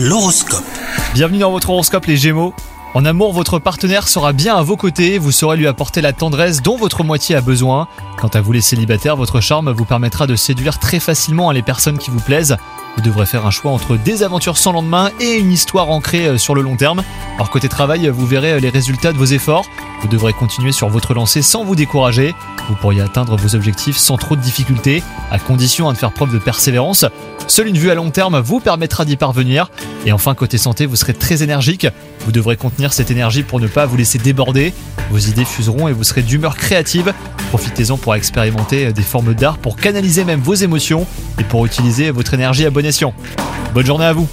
L'horoscope. Bienvenue dans votre horoscope les Gémeaux. En amour, votre partenaire sera bien à vos côtés, vous saurez lui apporter la tendresse dont votre moitié a besoin. Quant à vous les célibataires, votre charme vous permettra de séduire très facilement les personnes qui vous plaisent. Vous devrez faire un choix entre des aventures sans lendemain et une histoire ancrée euh, sur le long terme. Alors côté travail, vous verrez euh, les résultats de vos efforts. Vous devrez continuer sur votre lancée sans vous décourager. Vous pourriez atteindre vos objectifs sans trop de difficultés, à condition hein, de faire preuve de persévérance. Seule une vue à long terme vous permettra d'y parvenir. Et enfin, côté santé, vous serez très énergique. Vous devrez contenir cette énergie pour ne pas vous laisser déborder. Vos idées fuseront et vous serez d'humeur créative. Profitez-en pour expérimenter euh, des formes d'art, pour canaliser même vos émotions et pour utiliser votre énergie à bon escient. Bonne journée à vous